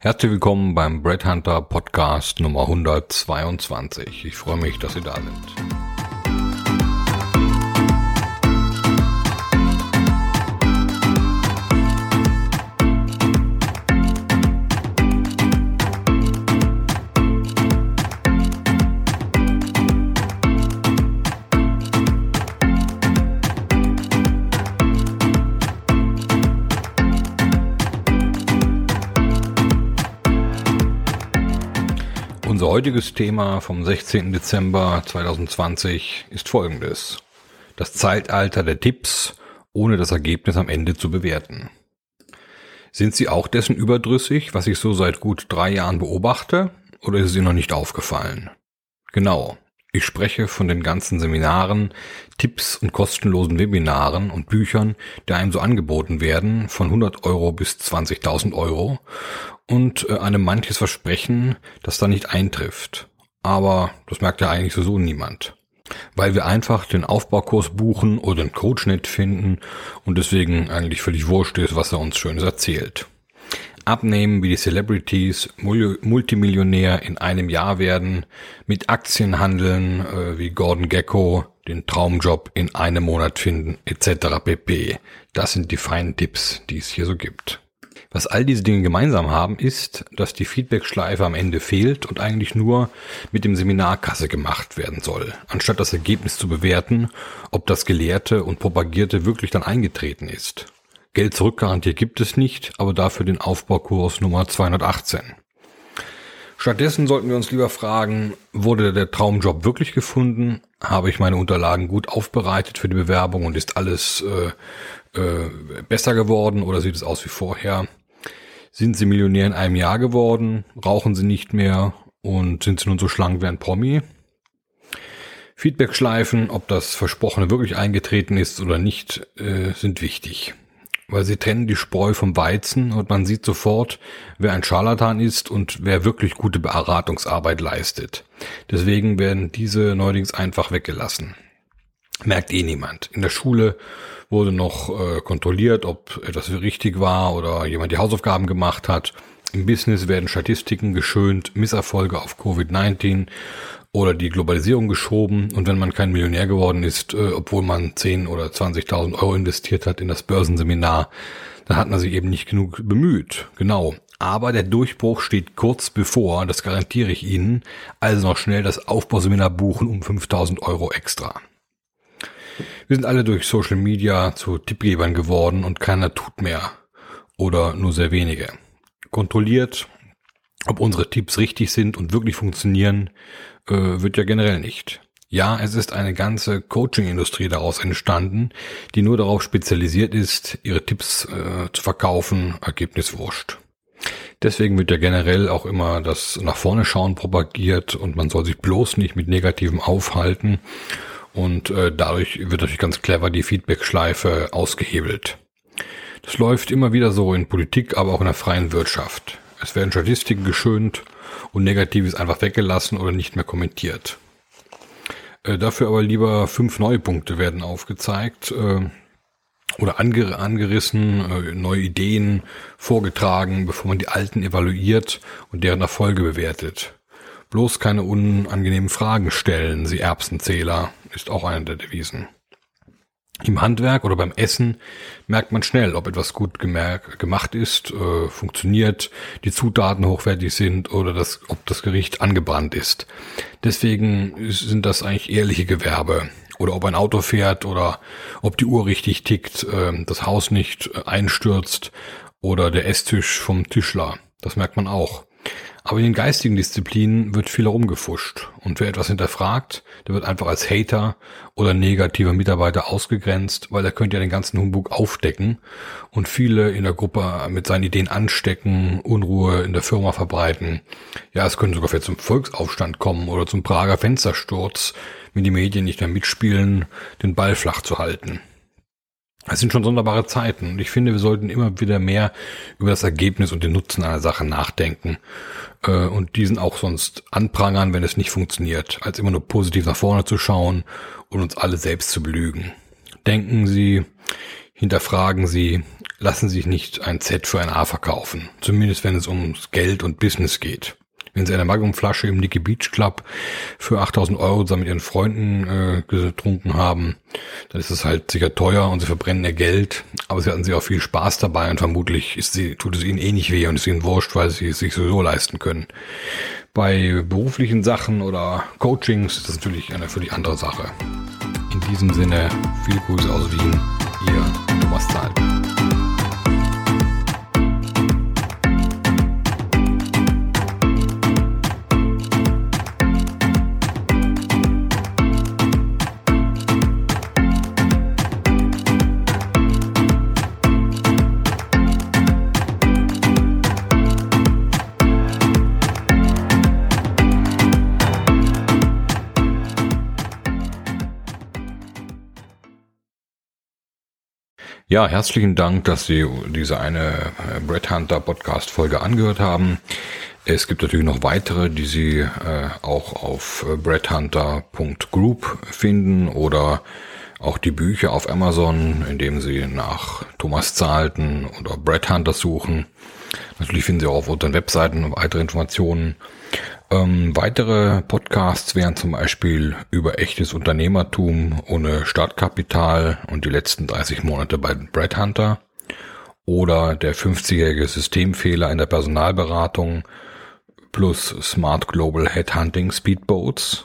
Herzlich willkommen beim Bread Hunter Podcast Nummer 122. Ich freue mich, dass Sie da sind. Unser heutiges Thema vom 16. Dezember 2020 ist folgendes. Das Zeitalter der Tipps, ohne das Ergebnis am Ende zu bewerten. Sind Sie auch dessen überdrüssig, was ich so seit gut drei Jahren beobachte, oder ist es Ihnen noch nicht aufgefallen? Genau. Ich spreche von den ganzen Seminaren, Tipps und kostenlosen Webinaren und Büchern, die einem so angeboten werden, von 100 Euro bis 20.000 Euro und äh, einem manches Versprechen, das da nicht eintrifft. Aber das merkt ja eigentlich so niemand. Weil wir einfach den Aufbaukurs buchen oder den Coach nicht finden und deswegen eigentlich völlig wurscht ist, was er uns Schönes erzählt abnehmen wie die Celebrities, Multimillionär in einem Jahr werden, mit Aktien handeln äh, wie Gordon Gecko, den Traumjob in einem Monat finden, etc. pp. Das sind die feinen Tipps, die es hier so gibt. Was all diese Dinge gemeinsam haben, ist, dass die Feedback-Schleife am Ende fehlt und eigentlich nur mit dem Seminarkasse gemacht werden soll, anstatt das Ergebnis zu bewerten, ob das Gelehrte und Propagierte wirklich dann eingetreten ist. Geld zurückgarantiert gibt es nicht, aber dafür den Aufbaukurs Nummer 218. Stattdessen sollten wir uns lieber fragen, wurde der Traumjob wirklich gefunden? Habe ich meine Unterlagen gut aufbereitet für die Bewerbung und ist alles äh, äh, besser geworden oder sieht es aus wie vorher? Sind Sie Millionär in einem Jahr geworden? Rauchen Sie nicht mehr? Und sind Sie nun so schlank wie ein Promi? Feedback-Schleifen, ob das Versprochene wirklich eingetreten ist oder nicht, äh, sind wichtig weil sie trennen die Spreu vom Weizen und man sieht sofort, wer ein Scharlatan ist und wer wirklich gute Beratungsarbeit leistet. Deswegen werden diese neuerdings einfach weggelassen. Merkt eh niemand. In der Schule wurde noch äh, kontrolliert, ob etwas richtig war oder jemand die Hausaufgaben gemacht hat. Im Business werden Statistiken geschönt, Misserfolge auf Covid-19 oder die Globalisierung geschoben und wenn man kein Millionär geworden ist, äh, obwohl man 10 oder 20.000 Euro investiert hat in das Börsenseminar, dann hat man sich eben nicht genug bemüht. Genau. Aber der Durchbruch steht kurz bevor, das garantiere ich Ihnen. Also noch schnell das Aufbauseminar buchen um 5000 Euro extra. Wir sind alle durch Social Media zu Tippgebern geworden und keiner tut mehr. Oder nur sehr wenige. Kontrolliert, ob unsere Tipps richtig sind und wirklich funktionieren, äh, wird ja generell nicht. Ja, es ist eine ganze Coaching-Industrie daraus entstanden, die nur darauf spezialisiert ist, ihre Tipps äh, zu verkaufen, Ergebnis wurscht. Deswegen wird ja generell auch immer das nach vorne schauen propagiert und man soll sich bloß nicht mit Negativem aufhalten und äh, dadurch wird natürlich ganz clever die Feedback-Schleife ausgehebelt. Das läuft immer wieder so in Politik, aber auch in der freien Wirtschaft. Es werden Statistiken geschönt und Negatives einfach weggelassen oder nicht mehr kommentiert. Äh, dafür aber lieber fünf neue Punkte werden aufgezeigt äh, oder anger angerissen, äh, neue Ideen vorgetragen, bevor man die alten evaluiert und deren Erfolge bewertet. Bloß keine unangenehmen Fragen stellen, Sie Erbsenzähler, ist auch eine der Devisen. Im Handwerk oder beim Essen merkt man schnell, ob etwas gut gemacht ist, äh, funktioniert, die Zutaten hochwertig sind oder das, ob das Gericht angebrannt ist. Deswegen sind das eigentlich ehrliche Gewerbe. Oder ob ein Auto fährt oder ob die Uhr richtig tickt, äh, das Haus nicht einstürzt oder der Esstisch vom Tischler. Das merkt man auch. Aber in den geistigen Disziplinen wird viel herumgefuscht. Und wer etwas hinterfragt, der wird einfach als Hater oder negativer Mitarbeiter ausgegrenzt, weil er könnte ja den ganzen Humbug aufdecken und viele in der Gruppe mit seinen Ideen anstecken, Unruhe in der Firma verbreiten. Ja, es könnte sogar vielleicht zum Volksaufstand kommen oder zum Prager Fenstersturz, wenn die Medien nicht mehr mitspielen, den Ball flach zu halten. Es sind schon sonderbare Zeiten und ich finde, wir sollten immer wieder mehr über das Ergebnis und den Nutzen einer Sache nachdenken äh, und diesen auch sonst anprangern, wenn es nicht funktioniert, als immer nur positiv nach vorne zu schauen und uns alle selbst zu belügen. Denken Sie, Hinterfragen Sie, lassen Sie sich nicht ein Z für ein A verkaufen. Zumindest wenn es ums Geld und Business geht. Sie eine Magnumflasche im Nicky Beach Club für 8000 Euro zusammen mit Ihren Freunden äh, getrunken haben, dann ist es halt sicher teuer und Sie verbrennen Ihr Geld, aber Sie hatten Sie auch viel Spaß dabei und vermutlich ist sie, tut es Ihnen eh nicht weh und ist Ihnen wurscht, weil Sie es sich sowieso leisten können. Bei beruflichen Sachen oder Coachings ist das natürlich eine völlig andere Sache. In diesem Sinne, viele Grüße aus Wien, Ihr Thomas Zahl. Ja, herzlichen Dank, dass Sie diese eine äh, Brett Hunter Podcast Folge angehört haben. Es gibt natürlich noch weitere, die Sie äh, auch auf äh, breadhunter.group finden oder auch die Bücher auf Amazon, indem Sie nach Thomas Zahlten oder Brett Hunter suchen. Natürlich finden Sie auch auf unseren Webseiten weitere Informationen. Ähm, weitere Podcasts wären zum Beispiel über echtes Unternehmertum ohne Startkapital und die letzten 30 Monate bei Brad Hunter oder der 50-jährige Systemfehler in der Personalberatung plus Smart Global Headhunting Speedboats